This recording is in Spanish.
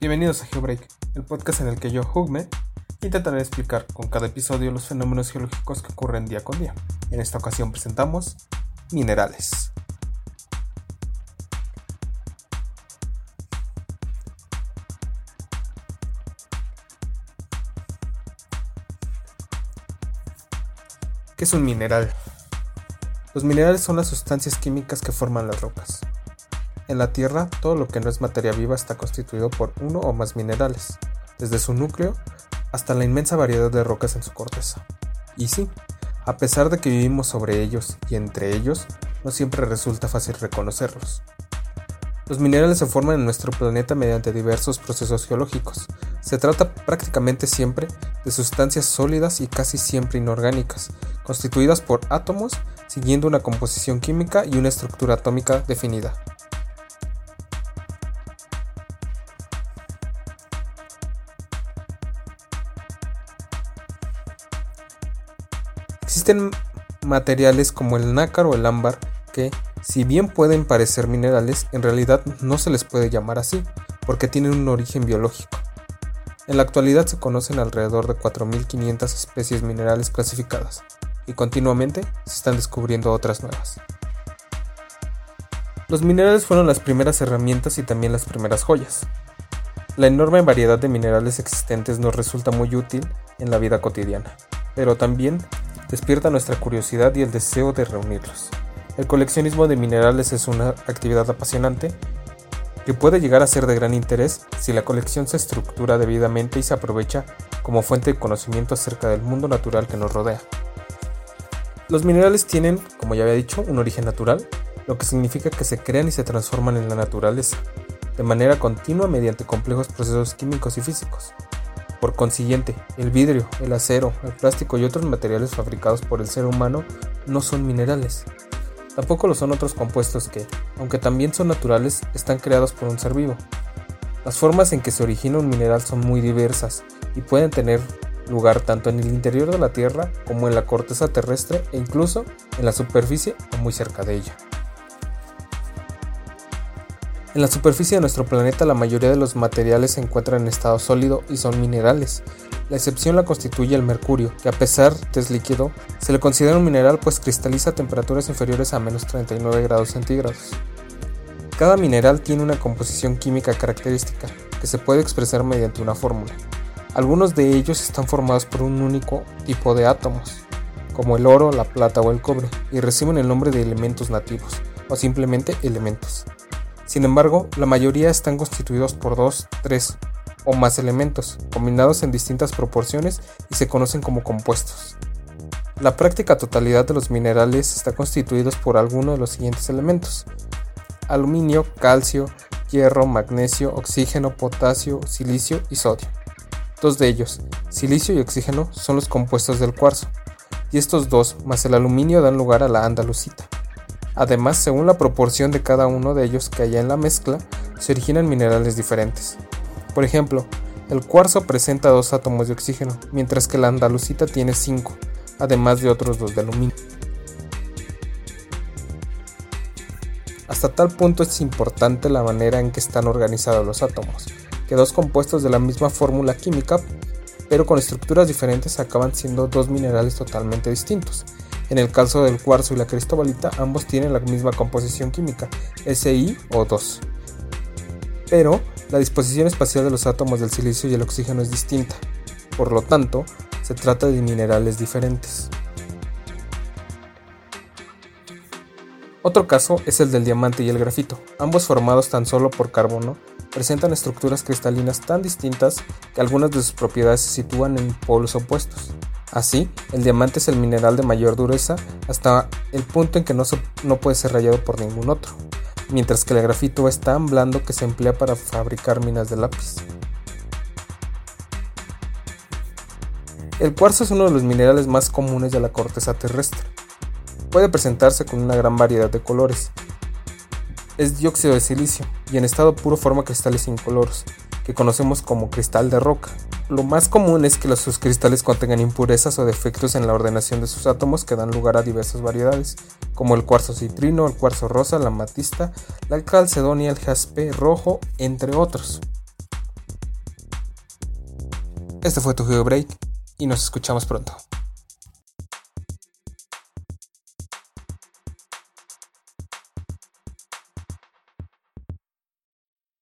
Bienvenidos a GeoBreak, el podcast en el que yo, Hugme, intentaré explicar con cada episodio los fenómenos geológicos que ocurren día con día. En esta ocasión presentamos minerales. ¿Qué es un mineral? Los minerales son las sustancias químicas que forman las rocas. En la Tierra, todo lo que no es materia viva está constituido por uno o más minerales, desde su núcleo hasta la inmensa variedad de rocas en su corteza. Y sí, a pesar de que vivimos sobre ellos y entre ellos, no siempre resulta fácil reconocerlos. Los minerales se forman en nuestro planeta mediante diversos procesos geológicos. Se trata prácticamente siempre de sustancias sólidas y casi siempre inorgánicas, constituidas por átomos siguiendo una composición química y una estructura atómica definida. Existen materiales como el nácar o el ámbar que, si bien pueden parecer minerales, en realidad no se les puede llamar así, porque tienen un origen biológico. En la actualidad se conocen alrededor de 4.500 especies minerales clasificadas, y continuamente se están descubriendo otras nuevas. Los minerales fueron las primeras herramientas y también las primeras joyas. La enorme variedad de minerales existentes nos resulta muy útil en la vida cotidiana, pero también despierta nuestra curiosidad y el deseo de reunirlos. El coleccionismo de minerales es una actividad apasionante que puede llegar a ser de gran interés si la colección se estructura debidamente y se aprovecha como fuente de conocimiento acerca del mundo natural que nos rodea. Los minerales tienen, como ya había dicho, un origen natural, lo que significa que se crean y se transforman en la naturaleza, de manera continua mediante complejos procesos químicos y físicos. Por consiguiente, el vidrio, el acero, el plástico y otros materiales fabricados por el ser humano no son minerales. Tampoco lo son otros compuestos que, aunque también son naturales, están creados por un ser vivo. Las formas en que se origina un mineral son muy diversas y pueden tener lugar tanto en el interior de la Tierra como en la corteza terrestre e incluso en la superficie o muy cerca de ella. En la superficie de nuestro planeta la mayoría de los materiales se encuentran en estado sólido y son minerales. La excepción la constituye el mercurio, que a pesar de es líquido, se le considera un mineral pues cristaliza a temperaturas inferiores a menos 39 grados centígrados. Cada mineral tiene una composición química característica, que se puede expresar mediante una fórmula. Algunos de ellos están formados por un único tipo de átomos, como el oro, la plata o el cobre, y reciben el nombre de elementos nativos, o simplemente elementos. Sin embargo, la mayoría están constituidos por dos, tres o más elementos, combinados en distintas proporciones y se conocen como compuestos. La práctica totalidad de los minerales está constituidos por alguno de los siguientes elementos: aluminio, calcio, hierro, magnesio, oxígeno, potasio, silicio y sodio. Dos de ellos, silicio y oxígeno, son los compuestos del cuarzo, y estos dos más el aluminio dan lugar a la andalucita. Además, según la proporción de cada uno de ellos que haya en la mezcla, se originan minerales diferentes. Por ejemplo, el cuarzo presenta dos átomos de oxígeno, mientras que la andalucita tiene cinco, además de otros dos de aluminio. Hasta tal punto es importante la manera en que están organizados los átomos, que dos compuestos de la misma fórmula química, pero con estructuras diferentes, acaban siendo dos minerales totalmente distintos. En el caso del cuarzo y la cristobalita, ambos tienen la misma composición química, SiO2. Pero la disposición espacial de los átomos del silicio y el oxígeno es distinta. Por lo tanto, se trata de minerales diferentes. Otro caso es el del diamante y el grafito, ambos formados tan solo por carbono presentan estructuras cristalinas tan distintas que algunas de sus propiedades se sitúan en polos opuestos. Así, el diamante es el mineral de mayor dureza hasta el punto en que no, no puede ser rayado por ningún otro, mientras que el grafito es tan blando que se emplea para fabricar minas de lápiz. El cuarzo es uno de los minerales más comunes de la corteza terrestre. Puede presentarse con una gran variedad de colores, es dióxido de silicio y en estado puro forma cristales incoloros, que conocemos como cristal de roca. Lo más común es que los sus cristales contengan impurezas o defectos en la ordenación de sus átomos que dan lugar a diversas variedades, como el cuarzo citrino, el cuarzo rosa, la matista, la calcedonia, el jaspe rojo, entre otros. Este fue tu Video Break y nos escuchamos pronto.